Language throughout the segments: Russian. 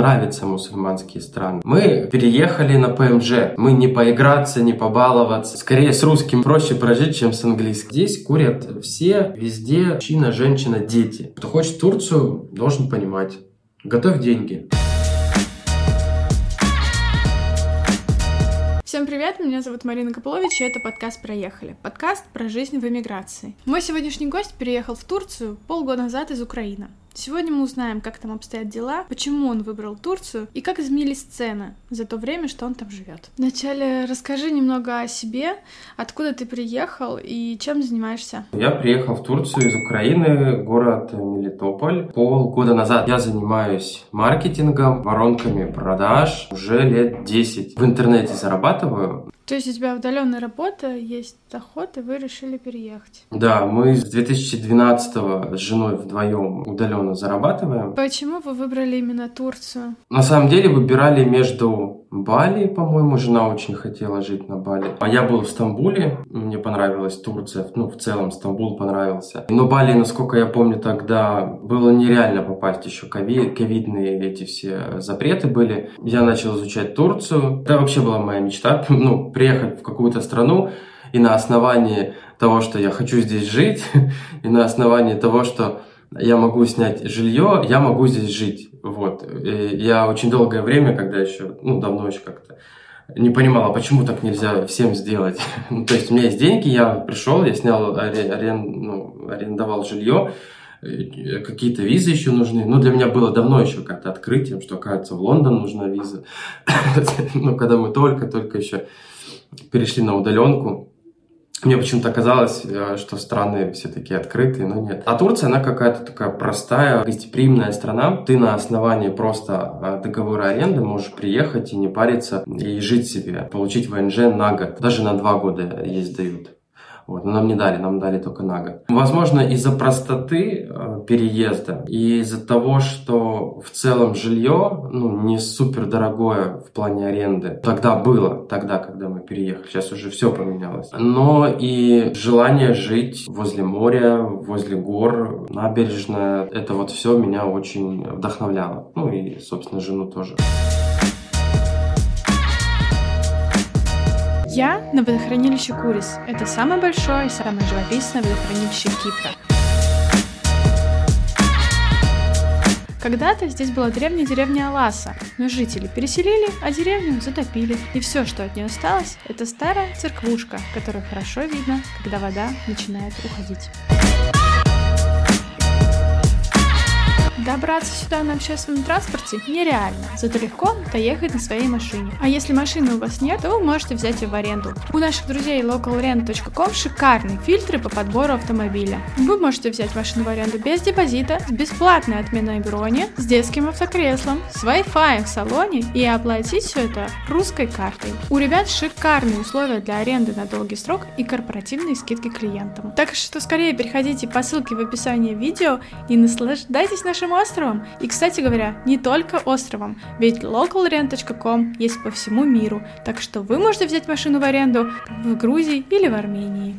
нравятся мусульманские страны. Мы переехали на ПМЖ. Мы не поиграться, не побаловаться. Скорее, с русским проще прожить, чем с английским. Здесь курят все, везде, мужчина, женщина, дети. Кто хочет Турцию, должен понимать. Готовь деньги. Всем привет, меня зовут Марина Копылович, и это подкаст «Проехали». Подкаст про жизнь в эмиграции. Мой сегодняшний гость переехал в Турцию полгода назад из Украины. Сегодня мы узнаем, как там обстоят дела, почему он выбрал Турцию и как изменились цены за то время, что он там живет. Вначале расскажи немного о себе, откуда ты приехал и чем занимаешься. Я приехал в Турцию из Украины, город Мелитополь. Полгода назад я занимаюсь маркетингом, воронками продаж. Уже лет 10 в интернете зарабатываю. То есть у тебя удаленная работа, есть доход, и вы решили переехать? Да, мы с 2012 с женой вдвоем удаленно зарабатываем. Почему вы выбрали именно Турцию? На самом деле выбирали между Бали, по-моему, жена очень хотела жить на Бали. А я был в Стамбуле, мне понравилась Турция, ну, в целом Стамбул понравился. Но Бали, насколько я помню, тогда было нереально попасть, еще ковид, ковидные эти все запреты были. Я начал изучать Турцию. Это вообще была моя мечта, ну, приехать в какую-то страну и на основании того, что я хочу здесь жить, и на основании того, что я могу снять жилье, я могу здесь жить. Вот. И я очень долгое время, когда еще, ну, давно еще как-то не понимала, почему так нельзя всем сделать. ну, то есть у меня есть деньги, я пришел, я снял, арен, ну, арендовал жилье, какие-то визы еще нужны. Ну, для меня было давно еще как-то открытием, что, оказывается, в Лондон нужна виза. ну, когда мы только-только еще перешли на удаленку. Мне почему-то казалось, э, что страны все такие открытые, но нет. А Турция, она какая-то такая простая, гостеприимная страна. Ты на основании просто э, договора аренды можешь приехать и не париться, и жить себе, получить ВНЖ на год. Даже на два года есть дают. Вот. Нам не дали, нам дали только на год. Возможно, из-за простоты э, переезда и из-за того, что в целом жилье ну, не супер дорогое в плане аренды. Тогда было, тогда, когда мы переехали. Сейчас уже все поменялось. Но и желание жить возле моря, возле гор, набережная, это вот все меня очень вдохновляло. Ну и, собственно, жену тоже. Я на водохранилище Курис. Это самое большое и самое живописное водохранилище Кипра. Когда-то здесь была древняя деревня Аласа, но жители переселили, а деревню затопили. И все, что от нее осталось, это старая церквушка, которую хорошо видно, когда вода начинает уходить. Добраться сюда на общественном транспорте нереально, зато легко доехать на своей машине. А если машины у вас нет, то вы можете взять ее в аренду. У наших друзей localrent.com шикарные фильтры по подбору автомобиля. Вы можете взять машину в аренду без депозита, с бесплатной отменой брони, с детским автокреслом, с Wi-Fi в салоне и оплатить все это русской картой. У ребят шикарные условия для аренды на долгий срок и корпоративные скидки клиентам. Так что скорее переходите по ссылке в описании видео и наслаждайтесь нашим нашим островом. И, кстати говоря, не только островом, ведь localrent.com есть по всему миру, так что вы можете взять машину в аренду в Грузии или в Армении.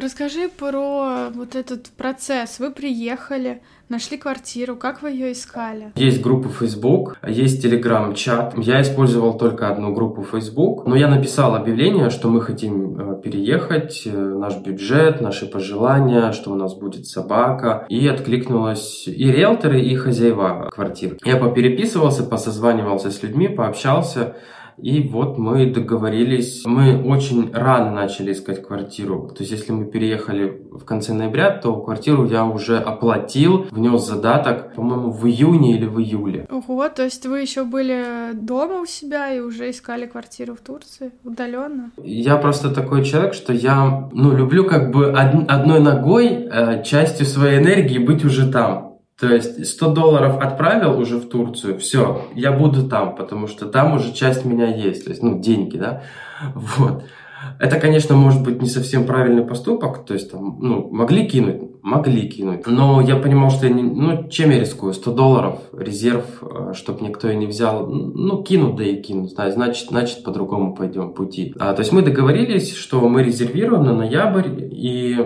Расскажи про вот этот процесс. Вы приехали, Нашли квартиру, как вы ее искали? Есть группа Facebook, есть Telegram-чат. Я использовал только одну группу Facebook, но я написал объявление, что мы хотим э, переехать, э, наш бюджет, наши пожелания, что у нас будет собака. И откликнулось и риэлторы, и хозяева квартир. Я попереписывался, посозванивался с людьми, пообщался. И вот мы договорились, мы очень рано начали искать квартиру. То есть, если мы переехали в конце ноября, то квартиру я уже оплатил, внес задаток, по-моему, в июне или в июле. Ого, то есть вы еще были дома у себя и уже искали квартиру в Турции удаленно? Я просто такой человек, что я, ну, люблю как бы од- одной ногой, э, частью своей энергии быть уже там. То есть 100 долларов отправил уже в Турцию, все, я буду там, потому что там уже часть меня есть, то есть, ну, деньги, да, вот. Это, конечно, может быть не совсем правильный поступок, то есть там, ну, могли кинуть, могли кинуть, но я понимал, что я не, ну, чем я рискую, 100 долларов, резерв, э, чтобы никто и не взял, ну, кинут, да и кинут, значит, значит, по-другому пойдем пути. А, то есть мы договорились, что мы резервируем на ноябрь, и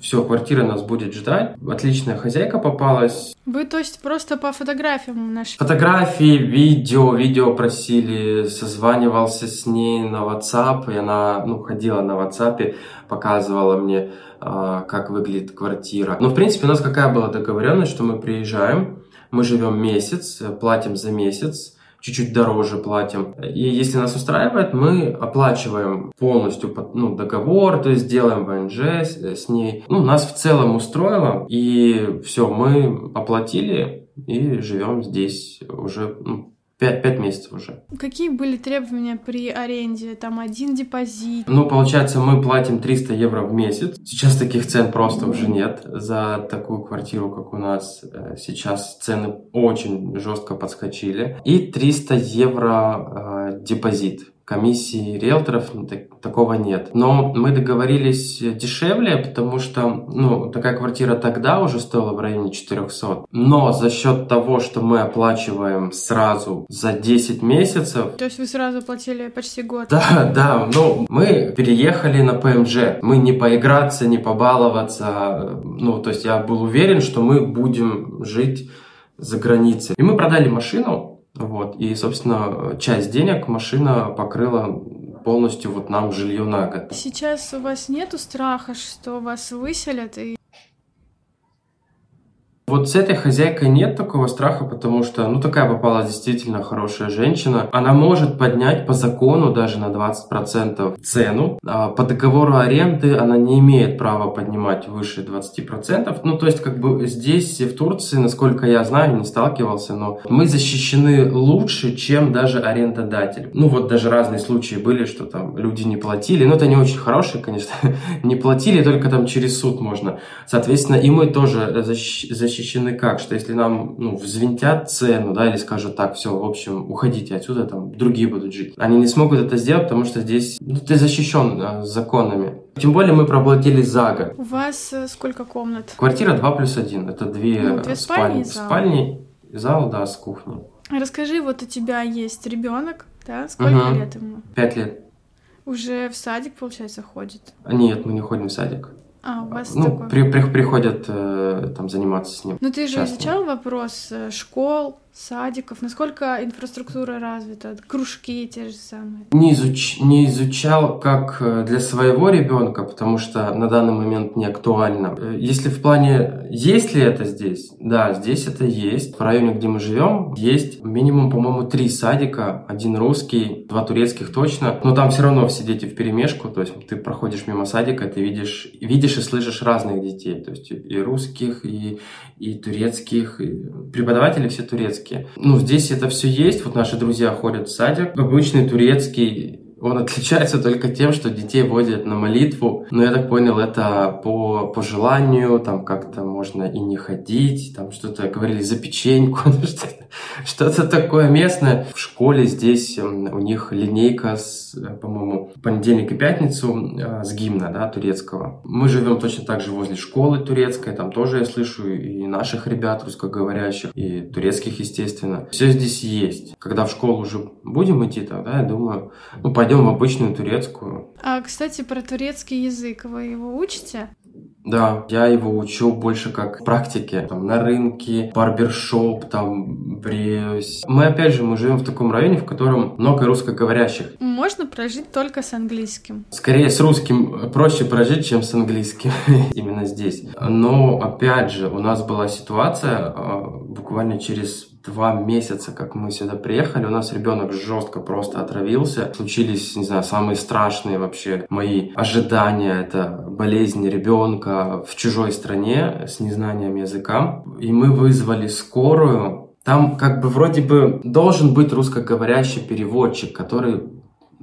все, квартира нас будет ждать. Отличная хозяйка попалась. Вы, то есть, просто по фотографиям нашли? Фотографии, видео, видео просили, созванивался с ней на WhatsApp, и она, ну, ходила на WhatsApp, показывала мне, а, как выглядит квартира. Но, в принципе, у нас какая была договоренность, что мы приезжаем, мы живем месяц, платим за месяц, чуть-чуть дороже платим. И если нас устраивает, мы оплачиваем полностью ну, договор, то есть делаем ВНЖ с, ней. Ну, нас в целом устроило, и все, мы оплатили и живем здесь уже ну, Пять, пять месяцев уже. Какие были требования при аренде? Там один депозит? Ну, получается, мы платим 300 евро в месяц. Сейчас таких цен просто уже нет. За такую квартиру, как у нас, э, сейчас цены очень жестко подскочили. И 300 евро э, депозит комиссии риэлторов ну, так, такого нет. Но мы договорились дешевле, потому что ну, такая квартира тогда уже стоила в районе 400. Но за счет того, что мы оплачиваем сразу за 10 месяцев... То есть вы сразу платили почти год? Да, да. Ну, мы переехали на ПМЖ. Мы не поиграться, не побаловаться. Ну, то есть я был уверен, что мы будем жить за границей. И мы продали машину, вот. И, собственно, часть денег машина покрыла полностью вот нам жилье на год. Сейчас у вас нету страха, что вас выселят и вот с этой хозяйкой нет такого страха, потому что, ну, такая попала действительно хорошая женщина. Она может поднять по закону даже на 20% цену. А по договору аренды она не имеет права поднимать выше 20%. Ну, то есть, как бы здесь, в Турции, насколько я знаю, не сталкивался, но мы защищены лучше, чем даже арендодатель. Ну, вот даже разные случаи были, что там люди не платили. Ну, это не очень хорошие, конечно. не платили, только там через суд можно. Соответственно, и мы тоже защищены защищены как? Что если нам ну, взвинтят цену, да, или скажут так, все, в общем, уходите отсюда, там другие будут жить. Они не смогут это сделать, потому что здесь ну, ты защищен а, законами. Тем более мы проплатили за год. У вас э, сколько комнат? Квартира 2 плюс 1. Это две, ну, две спальни, спальни, зал. спальни, зал, да, с кухней. Расскажи, вот у тебя есть ребенок, да? Сколько угу. лет ему? Пять лет. Уже в садик, получается, ходит? Нет, мы не ходим в садик. А, у вас ну, такой... при, при, приходят э, там заниматься с ним. Ну, ты же часто. изучал вопрос э, школ, садиков, насколько инфраструктура развита, кружки те же самые? Не, изуч... не изучал как э, для своего ребенка, потому что на данный момент не актуально. Э, если в плане, есть ли это здесь? Да, здесь это есть. В районе, где мы живем, есть минимум, по-моему, три садика. Один русский, два турецких точно. Но там все равно все дети в перемешку. То есть ты проходишь мимо садика, ты видишь, видишь и слышишь разных детей. То есть и русских, и, и турецких. И преподаватели все турецкие турецкие. Ну, здесь это все есть. Вот наши друзья ходят в садик. Обычный турецкий он отличается только тем, что детей водят на молитву. Но я так понял, это по, по желанию, там как-то можно и не ходить, там что-то говорили за печеньку, что-то такое местное. В школе здесь эм, у них линейка с, по-моему, понедельник и пятницу э, с гимна, да, турецкого. Мы живем точно так же возле школы турецкой, там тоже я слышу и наших ребят русскоговорящих, и турецких, естественно. Все здесь есть. Когда в школу уже будем идти, тогда, я думаю, ну, пойдем в обычную турецкую. А, кстати, про турецкий язык вы его учите? Да, я его учу больше как в практике, там, на рынке, барбершоп, там, бреюсь. Мы, опять же, мы живем в таком районе, в котором много русскоговорящих. Можно прожить только с английским. Скорее, с русским проще прожить, чем с английским, именно здесь. Но, опять же, у нас была ситуация а, буквально через два месяца, как мы сюда приехали, у нас ребенок жестко просто отравился. Случились, не знаю, самые страшные вообще мои ожидания. Это болезнь ребенка в чужой стране с незнанием языка. И мы вызвали скорую. Там как бы вроде бы должен быть русскоговорящий переводчик, который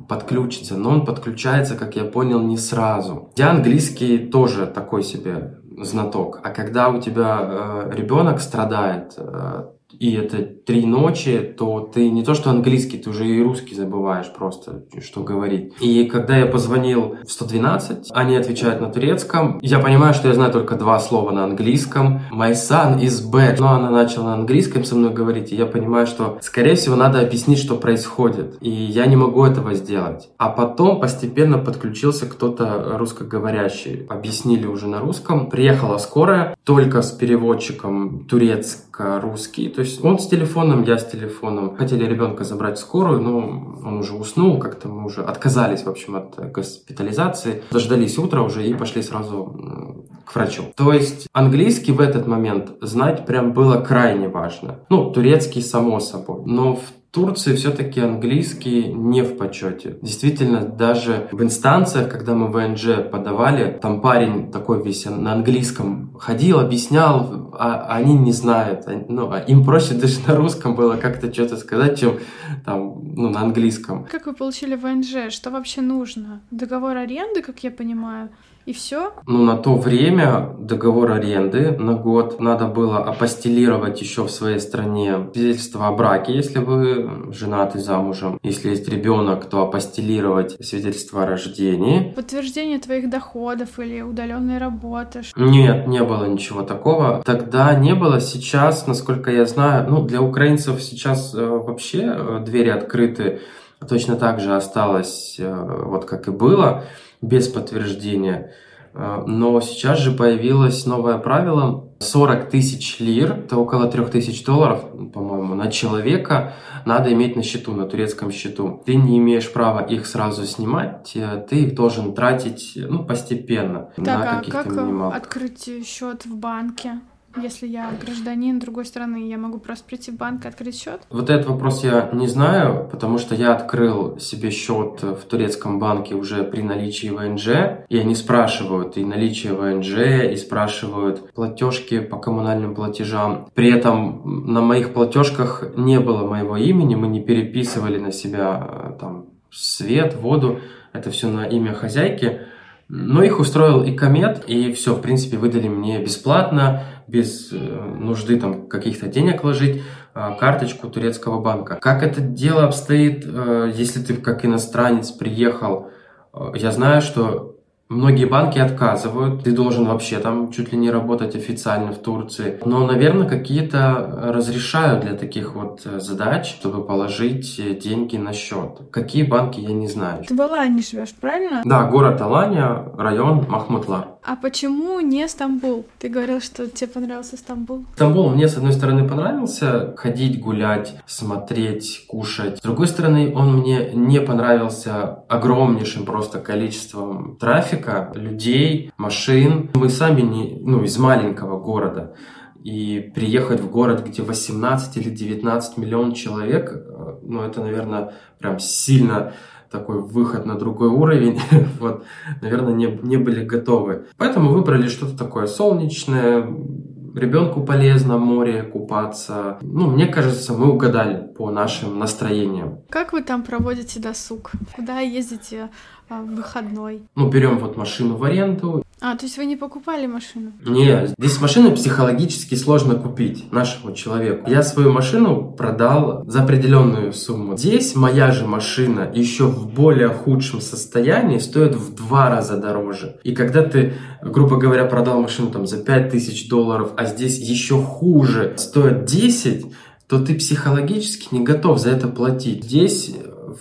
подключится, но он подключается, как я понял, не сразу. Я английский тоже такой себе знаток. А когда у тебя э, ребенок страдает, э, и это три ночи, то ты не то что английский, ты уже и русский забываешь просто, что говорить. И когда я позвонил в 112, они отвечают на турецком. Я понимаю, что я знаю только два слова на английском. My son is back. Но она начала на английском со мной говорить, и я понимаю, что, скорее всего, надо объяснить, что происходит. И я не могу этого сделать. А потом постепенно подключился кто-то русскоговорящий. Объяснили уже на русском. Приехала скорая, только с переводчиком турецко-русский. То есть он с телефоном, я с телефоном. Хотели ребенка забрать в скорую, но он уже уснул, как-то мы уже отказались, в общем, от госпитализации. Дождались утра уже и пошли сразу к врачу. То есть английский в этот момент знать прям было крайне важно. Ну, турецкий само собой. Но в Турции все-таки английский не в почете. Действительно, даже в инстанциях, когда мы ВНЖ подавали, там парень такой весь на английском ходил, объяснял, а они не знают. Ну, а им проще даже на русском было как-то что-то сказать, чем там, ну, на английском. Как вы получили ВНЖ? Что вообще нужно? Договор аренды, как я понимаю? И все? Ну, на то время договор аренды на год надо было апостелировать еще в своей стране свидетельство о браке, если вы женаты замужем. Если есть ребенок, то апостелировать свидетельство о рождении. Подтверждение твоих доходов или удаленной работы. Нет, не было ничего такого. Тогда не было. Сейчас, насколько я знаю, ну, для украинцев сейчас э, вообще э, двери открыты. Точно так же осталось, э, вот как и было без подтверждения. А, но сейчас же появилось новое правило. 40 тысяч лир, это около 3 тысяч долларов, по-моему, на человека надо иметь на счету, на турецком счету. Ты не имеешь права их сразу снимать, э, ты их должен тратить ну, постепенно. Так, на а как минималках. открыть счет в банке? Если я гражданин другой страны, я могу просто прийти в банк и открыть счет? Вот этот вопрос я не знаю, потому что я открыл себе счет в турецком банке уже при наличии ВНЖ, и они спрашивают и наличие ВНЖ, и спрашивают платежки по коммунальным платежам. При этом на моих платежках не было моего имени, мы не переписывали на себя э, там свет, воду, это все на имя хозяйки. Но их устроил и комет, и все, в принципе, выдали мне бесплатно без э, нужды там каких-то денег ложить а, карточку турецкого банка. Как это дело обстоит, э, если ты как иностранец приехал? Э, я знаю, что Многие банки отказывают, ты должен вообще там чуть ли не работать официально в Турции. Но, наверное, какие-то разрешают для таких вот задач, чтобы положить деньги на счет. Какие банки, я не знаю. Ты в Алании живешь, правильно? Да, город Алания, район Махмутлар. А почему не Стамбул? Ты говорил, что тебе понравился Стамбул. Стамбул мне, с одной стороны, понравился. Ходить, гулять, смотреть, кушать. С другой стороны, он мне не понравился огромнейшим просто количеством трафика, людей, машин. Мы сами не, ну, из маленького города. И приехать в город, где 18 или 19 миллионов человек, э, ну, это, наверное, прям сильно такой выход на другой уровень, вот, наверное, не, не были готовы. Поэтому выбрали что-то такое солнечное, ребенку полезно море купаться. Ну, мне кажется, мы угадали по нашим настроениям. Как вы там проводите досуг? Куда ездите а, в выходной? Ну, берем вот машину в аренду а, то есть вы не покупали машину? Нет, здесь машину психологически сложно купить нашему человеку. Я свою машину продал за определенную сумму. Здесь моя же машина еще в более худшем состоянии стоит в два раза дороже. И когда ты, грубо говоря, продал машину там за 5000 долларов, а здесь еще хуже стоит 10, то ты психологически не готов за это платить. Здесь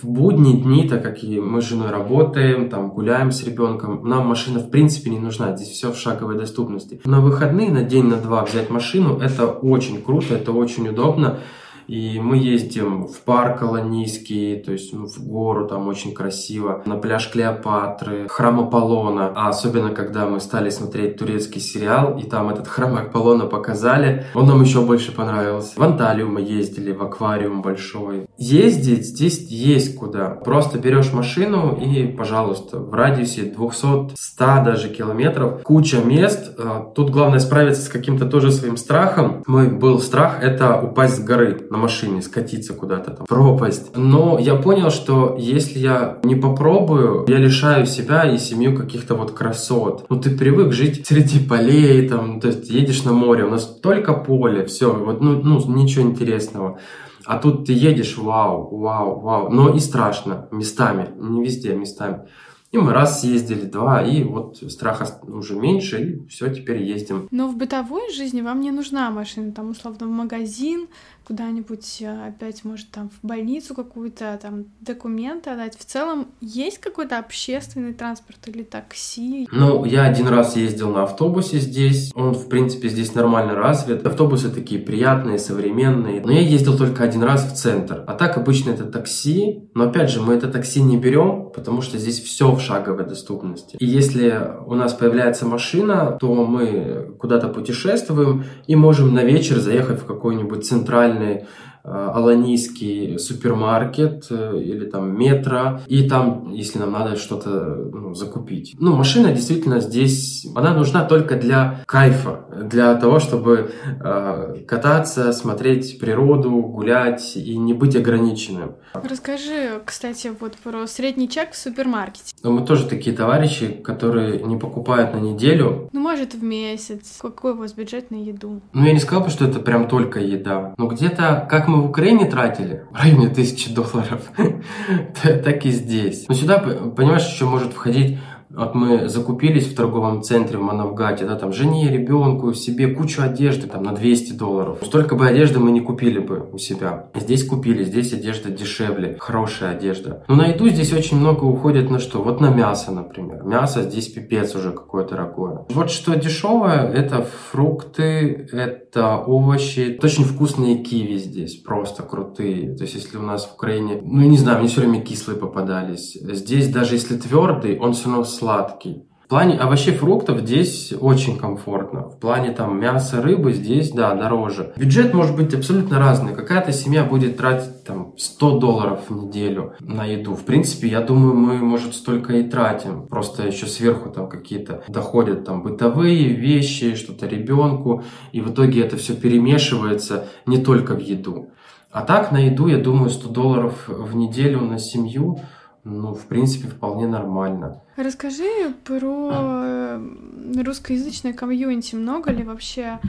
в будние дни, так как и мы с женой работаем, там гуляем с ребенком, нам машина в принципе не нужна, здесь все в шаговой доступности. На выходные, на день, на два взять машину, это очень круто, это очень удобно. И мы ездим в парк Колонийский, то есть ну, в гору, там очень красиво, на пляж Клеопатры, храм Аполлона. А особенно, когда мы стали смотреть турецкий сериал, и там этот храм Аполлона показали, он нам еще больше понравился. В Анталию мы ездили, в аквариум большой. Ездить здесь есть куда. Просто берешь машину и, пожалуйста, в радиусе 200, 100 даже километров, куча мест. А, тут главное справиться с каким-то тоже своим страхом. Мой был страх это упасть с горы на машине скатиться куда-то там, пропасть. Но я понял, что если я не попробую, я лишаю себя и семью каких-то вот красот. Ну, ты привык жить среди полей, там, то есть едешь на море, у нас только поле, все, вот, ну, ну ничего интересного. А тут ты едешь, вау, вау, вау. Но и страшно местами, не везде, местами. И мы раз съездили, два, и вот страха уже меньше, и все, теперь ездим. Но в бытовой жизни вам не нужна машина, там, условно, в магазин, куда-нибудь э, опять, может, там в больницу какую-то, там, документы отдать. В целом, есть какой-то общественный транспорт или такси? Ну, я один раз ездил на автобусе здесь. Он, в принципе, здесь нормально развит. Автобусы такие приятные, современные. Но я ездил только один раз в центр. А так обычно это такси. Но, опять же, мы это такси не берем, потому что здесь все в шаговой доступности. И если у нас появляется машина, то мы куда-то путешествуем и можем на вечер заехать в какой-нибудь центральный центральный э, аланийский супермаркет э, или там метро, и там, если нам надо что-то ну, закупить. Ну, машина действительно здесь, она нужна только для кайфа, для того, чтобы э, кататься, смотреть природу, гулять и не быть ограниченным. Расскажи, кстати, вот про средний чек в супермаркете. Ну, мы тоже такие товарищи, которые не покупают на неделю. Ну, может, в месяц. Какой у вас бюджет на еду? Ну, я не сказал бы, что это прям только еда. Но где-то, как мы в Украине тратили, в районе тысячи долларов, так и здесь. Но сюда, понимаешь, еще может входить вот мы закупились в торговом центре в Манавгате, да, там жене, ребенку, себе кучу одежды, там на 200 долларов. Столько бы одежды мы не купили бы у себя. Здесь купили, здесь одежда дешевле, хорошая одежда. Но на еду здесь очень много уходит на что? Вот на мясо, например. Мясо здесь пипец уже какое дорогое. Вот что дешевое, это фрукты, это овощи. Очень вкусные киви здесь, просто крутые. То есть если у нас в Украине, ну не знаю, мне все время кислые попадались. Здесь даже если твердый, он все равно сладкий. В плане овощей, фруктов здесь очень комфортно. В плане там мяса, рыбы здесь, да, дороже. Бюджет может быть абсолютно разный. Какая-то семья будет тратить там 100 долларов в неделю на еду. В принципе, я думаю, мы, может, столько и тратим. Просто еще сверху там какие-то доходят там бытовые вещи, что-то ребенку. И в итоге это все перемешивается не только в еду. А так на еду, я думаю, 100 долларов в неделю на семью – ну, в принципе, вполне нормально. Расскажи про э, русскоязычное комьюнити. Много ли вообще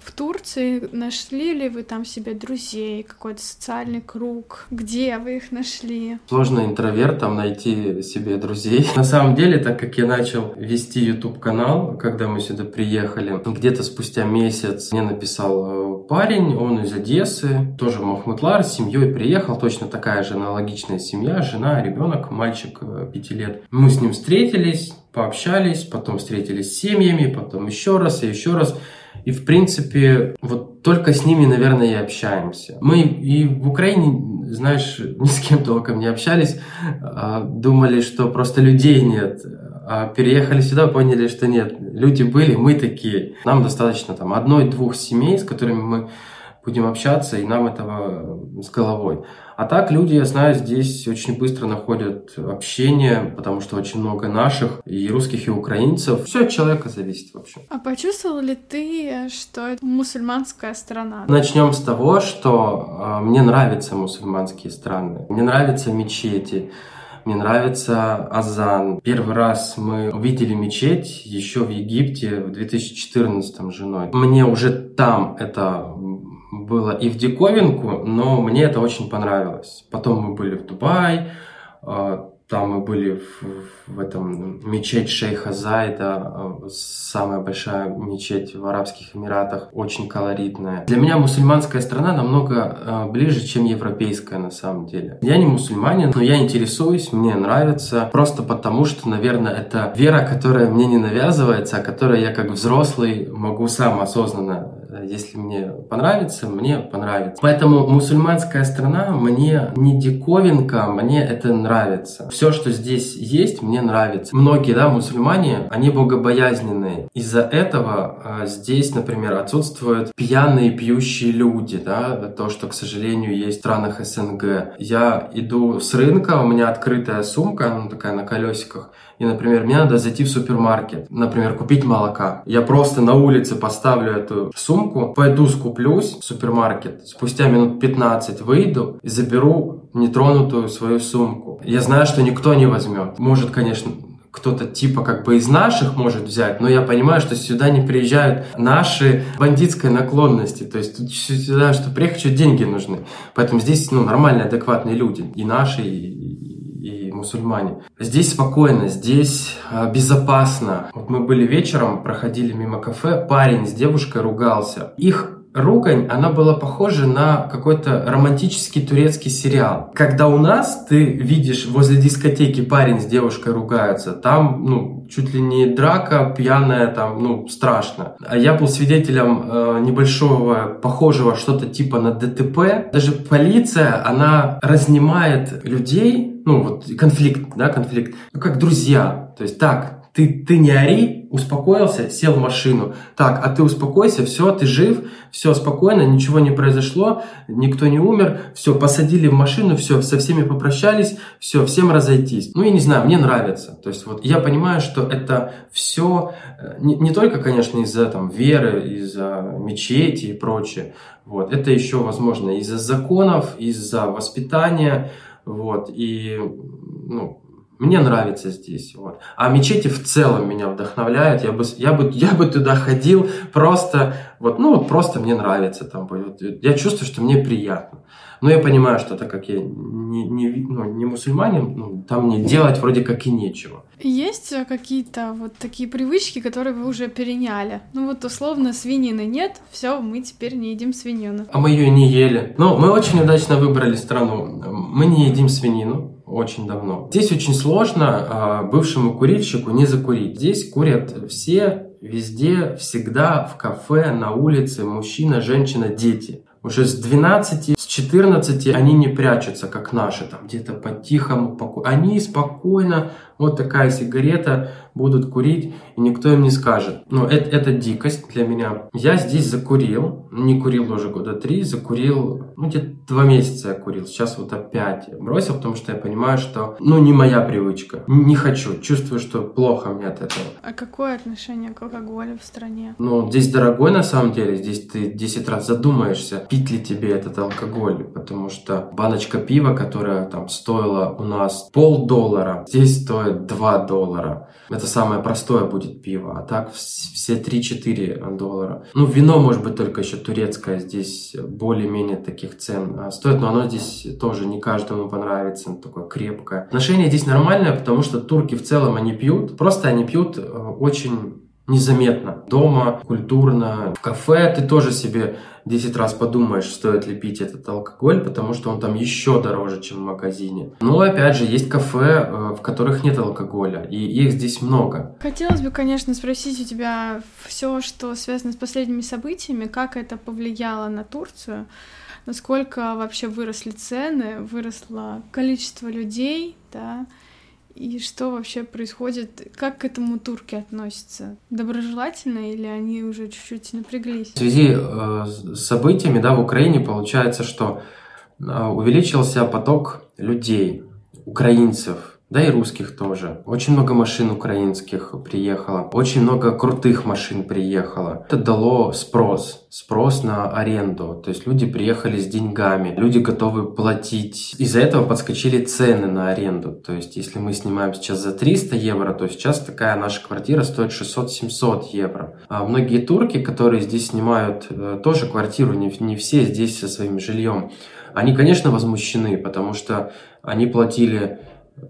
в Турции нашли ли вы там себе друзей, какой-то социальный круг? Где вы их нашли? Сложно интровертам найти себе друзей. На самом деле, так как я начал вести YouTube канал, когда мы сюда приехали, где-то спустя месяц мне написал э, парень, он из Одессы, тоже Махмутлар, с семьей приехал, точно такая же аналогичная семья, жена, ребенок, мальчик 5 э, лет. Мы с ним встретились, пообщались, потом встретились с семьями, потом еще раз и еще раз. И, в принципе, вот только с ними, наверное, и общаемся. Мы и в Украине, знаешь, ни с кем толком не общались, а думали, что просто людей нет. А переехали сюда, поняли, что нет, люди были, мы такие. Нам достаточно там одной-двух семей, с которыми мы будем общаться, и нам этого с головой. А так люди, я знаю, здесь очень быстро находят общение, потому что очень много наших, и русских, и украинцев. Все от человека зависит вообще. А почувствовал ли ты, что это мусульманская страна? Начнем с того, что э, мне нравятся мусульманские страны. Мне нравятся мечети. Мне нравится Азан. Первый раз мы увидели мечеть еще в Египте в 2014 женой. Мне уже там это было и в диковинку, но мне это очень понравилось. Потом мы были в Дубае, а, там мы были в, в этом мечеть Шейха Зайда, а, самая большая мечеть в Арабских Эмиратах, очень колоритная. Для меня мусульманская страна намного а, ближе, чем европейская на самом деле. Я не мусульманин, но я интересуюсь, мне нравится, просто потому что, наверное, это вера, которая мне не навязывается, а которая я как взрослый могу сам осознанно если мне понравится, мне понравится. Поэтому мусульманская страна мне не диковинка, мне это нравится. Все, что здесь есть, мне нравится. Многие, да, мусульмане, они богобоязненные. Из-за этого а, здесь, например, отсутствуют пьяные пьющие люди, да, то, что, к сожалению, есть в странах СНГ. Я иду с рынка, у меня открытая сумка, она такая на колесиках, и, например, мне надо зайти в супермаркет, например, купить молока. Я просто на улице поставлю эту сумку, пойду скуплюсь в супермаркет, спустя минут 15 выйду и заберу нетронутую свою сумку. Я знаю, что никто не возьмет. Может, конечно, кто-то типа как бы из наших может взять, но я понимаю, что сюда не приезжают наши бандитской наклонности, то есть сюда, что приехать, что деньги нужны. Поэтому здесь ну, нормальные, адекватные люди, и наши, и мусульмане. Здесь спокойно, здесь а, безопасно. Вот мы были вечером, проходили мимо кафе, парень с девушкой ругался. Их ругань, она была похожа на какой-то романтический турецкий сериал. Когда у нас ты видишь возле дискотеки парень с девушкой ругаются, там, ну, чуть ли не драка пьяная, там, ну, страшно. А я был свидетелем э, небольшого, похожего что-то типа на ДТП. Даже полиция, она разнимает людей, ну, вот конфликт, да, конфликт, ну, как друзья. То есть так, ты, ты не ори, успокоился, сел в машину. Так, а ты успокойся, все, ты жив, все спокойно, ничего не произошло, никто не умер, все, посадили в машину, все, со всеми попрощались, все, всем разойтись. Ну, я не знаю, мне нравится. То есть вот я понимаю, что это все э, не, не только, конечно, из-за там веры, из-за мечети и прочее. Вот, это еще, возможно, из-за законов, из-за воспитания, вот, и, ну, мне нравится здесь. Вот. А мечети в целом меня вдохновляют. Я бы, я бы, я бы туда ходил просто, вот, ну, вот просто мне нравится там. Вот, я чувствую, что мне приятно. Но я понимаю, что так как я не, не, ну, не мусульманин, ну, там мне делать вроде как и нечего. Есть какие-то вот такие привычки, которые вы уже переняли? Ну вот условно свинины нет, все, мы теперь не едим свинину. А мы ее не ели. Но мы очень удачно выбрали страну. Мы не едим свинину очень давно. Здесь очень сложно а, бывшему курильщику не закурить. Здесь курят все, везде, всегда, в кафе, на улице, мужчина, женщина, дети. Уже с 12, с 14 они не прячутся, как наши, там где-то по-тихому. По... Они спокойно, вот такая сигарета, будут курить, и никто им не скажет. Ну, это, это дикость для меня. Я здесь закурил, не курил уже года три, закурил, ну, где-то два месяца я курил, сейчас вот опять бросил, потому что я понимаю, что, ну, не моя привычка. Не хочу, чувствую, что плохо мне от этого. А какое отношение к алкоголю в стране? Ну, здесь дорогой на самом деле, здесь ты 10 раз задумаешься, пить ли тебе этот алкоголь, потому что баночка пива, которая там стоила у нас полдоллара, здесь стоит 2 доллара. Это самое простое будет пиво, а так все 3-4 доллара. Ну, вино, может быть, только еще турецкое здесь более-менее таких цен а, стоит, но оно здесь тоже не каждому понравится, оно такое крепкое. Отношение здесь нормальное, потому что турки в целом они пьют, просто они пьют э, очень незаметно. Дома, культурно, в кафе ты тоже себе 10 раз подумаешь, стоит ли пить этот алкоголь, потому что он там еще дороже, чем в магазине. Но опять же, есть кафе, э, в которых нет алкоголя, и их здесь много. Хотелось бы, конечно, спросить у тебя все, что связано с последними событиями, как это повлияло на Турцию, насколько вообще выросли цены, выросло количество людей, да, и что вообще происходит? Как к этому турки относятся? Доброжелательно или они уже чуть-чуть напряглись? В связи э, с событиями да, в Украине получается, что э, увеличился поток людей, украинцев, да и русских тоже. Очень много машин украинских приехало, очень много крутых машин приехало. Это дало спрос, спрос на аренду. То есть люди приехали с деньгами, люди готовы платить. Из-за этого подскочили цены на аренду. То есть если мы снимаем сейчас за 300 евро, то сейчас такая наша квартира стоит 600-700 евро. А многие турки, которые здесь снимают э, тоже квартиру, не, не все здесь со своим жильем, они, конечно, возмущены, потому что они платили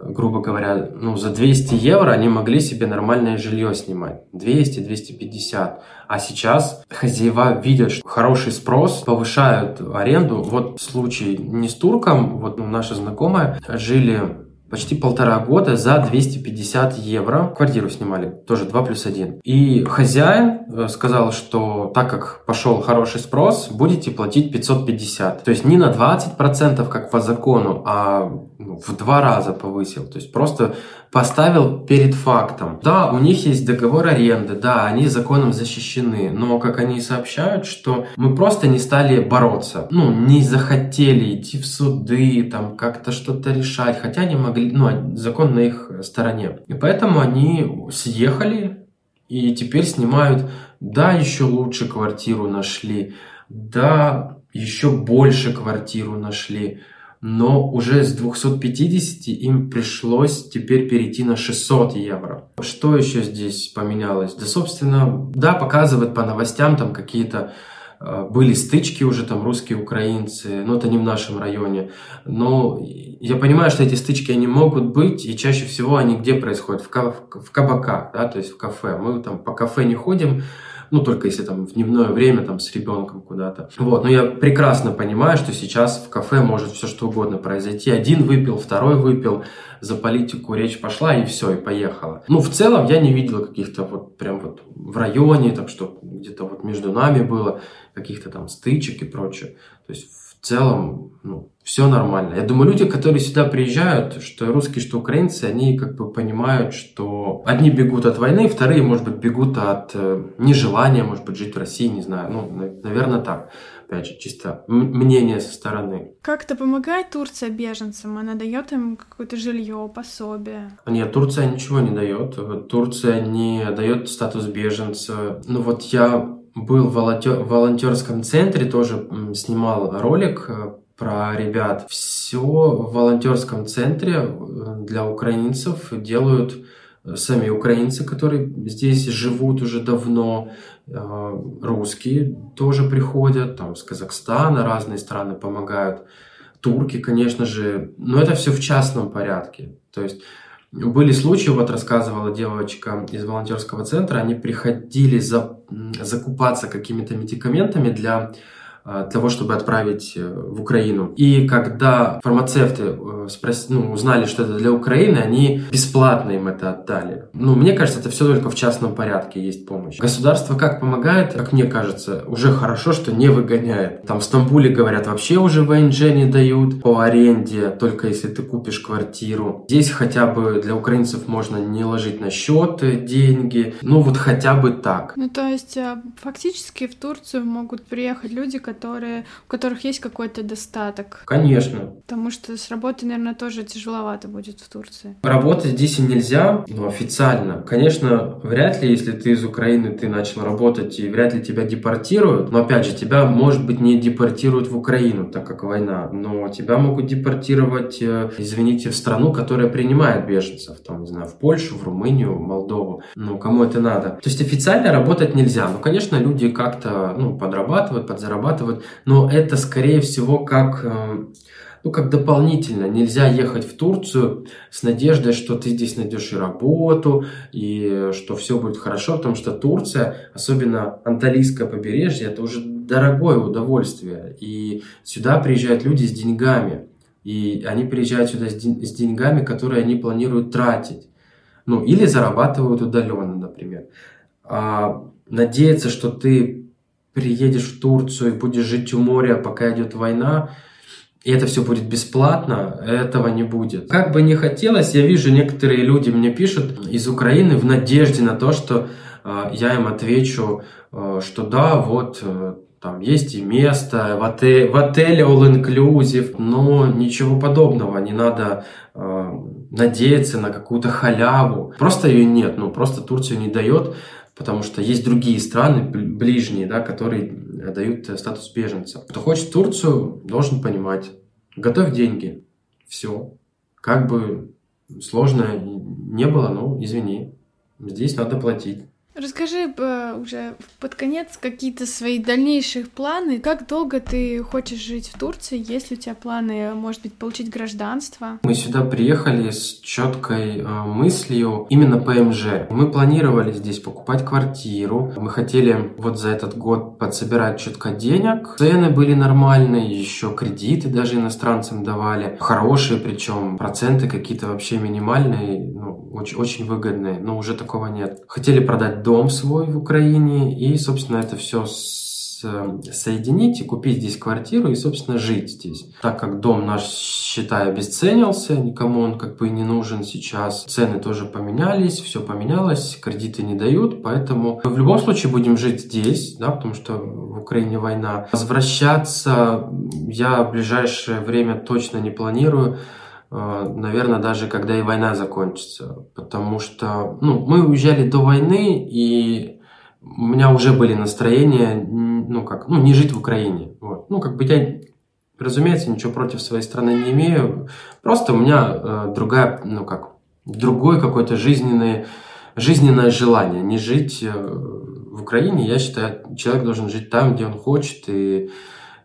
грубо говоря, ну, за 200 евро они могли себе нормальное жилье снимать. 200-250. А сейчас хозяева видят, что хороший спрос, повышают аренду. Вот случай не с турком, вот наша знакомая жили почти полтора года за 250 евро. Квартиру снимали, тоже 2 плюс 1. И хозяин э, сказал, что так как пошел хороший спрос, будете платить 550. То есть не на 20%, как по закону, а ну, в два раза повысил. То есть просто поставил перед фактом. Да, у них есть договор аренды, да, они законом защищены, но, как они сообщают, что мы просто не стали бороться. Ну, не захотели идти в суды, там, как-то что-то решать, хотя могли могли, ну, закон на их стороне. И поэтому они съехали и теперь снимают, да, еще лучше квартиру нашли, да, еще больше квартиру нашли, но уже с 250 им пришлось теперь перейти на 600 евро. Что еще здесь поменялось? Да, собственно, да, показывают по новостям там какие-то были стычки уже там русские, украинцы, но это не в нашем районе. Но я понимаю, что эти стычки, они могут быть, и чаще всего они где происходят? В, в кабаках, да, то есть в кафе. Мы там по кафе не ходим, ну, только если там в дневное время там с ребенком куда-то. Вот, но я прекрасно понимаю, что сейчас в кафе может все что угодно произойти. Один выпил, второй выпил, за политику речь пошла и все, и поехала. Ну, в целом я не видел каких-то вот прям вот в районе, так что где-то вот между нами было каких-то там стычек и прочее. То есть в целом, ну, все нормально. Я думаю, люди, которые сюда приезжают, что русские, что украинцы, они как бы понимают, что одни бегут от войны, вторые, может быть, бегут от э, нежелания, может быть, жить в России, не знаю. Ну, наверное, так. Опять же, чисто мнение со стороны. Как это помогает Турция беженцам? Она дает им какое-то жилье, пособие? Нет, Турция ничего не дает. Турция не дает статус беженца. Ну вот я был в волонтерском центре, тоже снимал ролик э, про ребят. Все в волонтерском центре э, для украинцев делают э, сами украинцы, которые здесь живут уже давно, э, русские тоже приходят, там с Казахстана, разные страны помогают, турки, конечно же, но это все в частном порядке. То есть были случаи, вот рассказывала девочка из волонтерского центра, они приходили за, закупаться какими-то медикаментами для того, чтобы отправить э, в Украину. И когда фармацевты э, спрос... ну, узнали, что это для Украины, они бесплатно им это отдали. Ну, мне кажется, это все только в частном порядке есть помощь. Государство как помогает, как мне кажется, уже хорошо, что не выгоняет. Там в Стамбуле, говорят, вообще уже ВНЖ не дают по аренде, только если ты купишь квартиру. Здесь хотя бы для украинцев можно не ложить на счет деньги, ну вот хотя бы так. Ну, то есть фактически в Турцию могут приехать люди, которые которые, у которых есть какой-то достаток. Конечно. Потому что с работой, наверное, тоже тяжеловато будет в Турции. Работать здесь нельзя, но официально. Конечно, вряд ли, если ты из Украины, ты начал работать, и вряд ли тебя депортируют. Но опять же, тебя, может быть, не депортируют в Украину, так как война, но тебя могут депортировать, э, извините, в страну, которая принимает беженцев. Там, не знаю, в Польшу, в Румынию, в Молдову. Ну, кому это надо. То есть официально работать нельзя. Но, конечно, люди как-то ну, подрабатывают, подзарабатывают зарабатывают, но это скорее всего как, э, ну, как дополнительно. Нельзя ехать в Турцию с надеждой, что ты здесь найдешь и работу, и что все будет хорошо, потому что Турция, особенно Анталийское побережье, это уже дорогое удовольствие. И сюда приезжают люди с деньгами. И они приезжают сюда с, деньгами, которые они планируют тратить. Ну, или зарабатывают удаленно, например. А надеяться, что ты приедешь в Турцию и будешь жить у моря, пока идет война, и это все будет бесплатно, этого не будет. Как бы не хотелось, я вижу, некоторые люди мне пишут из Украины в надежде на то, что э, я им отвечу, э, что да, вот э, там есть и место, в, отель, в отеле all-inclusive, но ничего подобного, не надо э, надеяться на какую-то халяву. Просто ее нет, ну просто Турция не дает потому что есть другие страны, ближние, да, которые дают статус беженца. Кто хочет Турцию, должен понимать, готовь деньги, все. Как бы сложно не было, ну, извини, здесь надо платить. Расскажи уже под конец какие-то свои дальнейшие планы. Как долго ты хочешь жить в Турции? Есть ли у тебя планы, может быть, получить гражданство? Мы сюда приехали с четкой э, мыслью именно ПМЖ. Мы планировали здесь покупать квартиру. Мы хотели вот за этот год подсобирать четко денег. Цены были нормальные, еще кредиты даже иностранцам давали. Хорошие, причем проценты какие-то вообще минимальные, ну, очень, очень выгодные. Но уже такого нет. Хотели продать дом свой в Украине и, собственно, это все соединить и купить здесь квартиру и, собственно, жить здесь. Так как дом наш, считай, обесценился, никому он как бы и не нужен сейчас, цены тоже поменялись, все поменялось, кредиты не дают, поэтому в любом случае будем жить здесь, да, потому что в Украине война. Возвращаться я в ближайшее время точно не планирую. Э, наверное, даже когда и война закончится. Потому что ну, мы уезжали до войны, и у меня уже были настроения, ну как, ну не жить в Украине. Вот. Ну как бы я, разумеется, ничего против своей страны не имею. Просто у меня э, другая, ну как, другой какой-то жизненный, жизненное желание. Не жить э, в Украине, я считаю, человек должен жить там, где он хочет и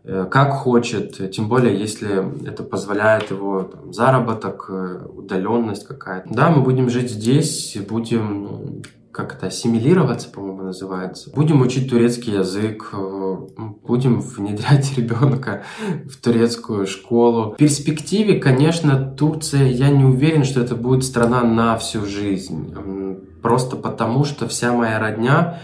как хочет, тем более, если это позволяет его там, заработок, э, удаленность какая-то. Да, мы будем жить здесь, будем как это, ассимилироваться, по-моему, называется. Будем учить турецкий язык, э, будем внедрять ребенка в турецкую школу. В перспективе, конечно, Турция, я не уверен, что это будет страна на всю жизнь. Просто потому, что вся моя родня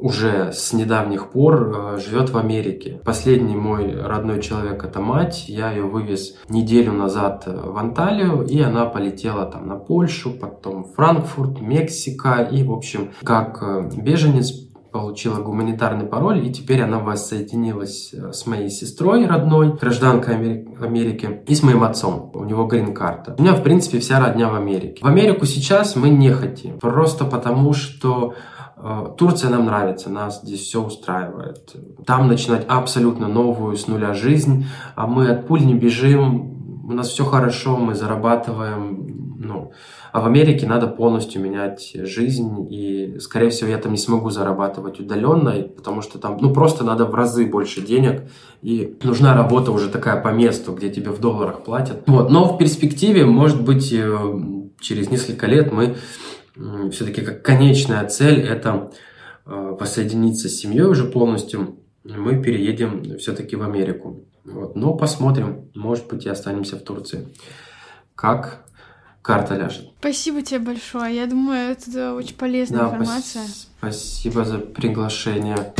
уже с недавних пор э, живет в Америке. Последний мой родной человек это мать. Я ее вывез неделю назад э, в Анталию, и она полетела там на Польшу, потом Франкфурт, Мексика. И, в общем, как э, беженец получила гуманитарный пароль, и теперь она воссоединилась с моей сестрой родной, гражданкой Америки, и с моим отцом. У него грин-карта. У меня, в принципе, вся родня в Америке. В Америку сейчас мы не хотим, просто потому что Турция нам нравится, нас здесь все устраивает. Там начинать абсолютно новую с нуля жизнь, а мы от пуль не бежим, у нас все хорошо, мы зарабатываем. Ну, а в Америке надо полностью менять жизнь, и, скорее всего, я там не смогу зарабатывать удаленно, потому что там, ну, просто надо в разы больше денег, и нужна работа уже такая по месту, где тебе в долларах платят. Вот, но в перспективе, может быть, э, через несколько лет мы все-таки как конечная цель это э, воссоединиться с семьей уже полностью. Мы переедем все-таки в Америку. Вот. Но посмотрим, может быть, и останемся в Турции. Как карта ляжет. Спасибо тебе большое. Я думаю, это очень полезная да, информация. Спасибо за приглашение.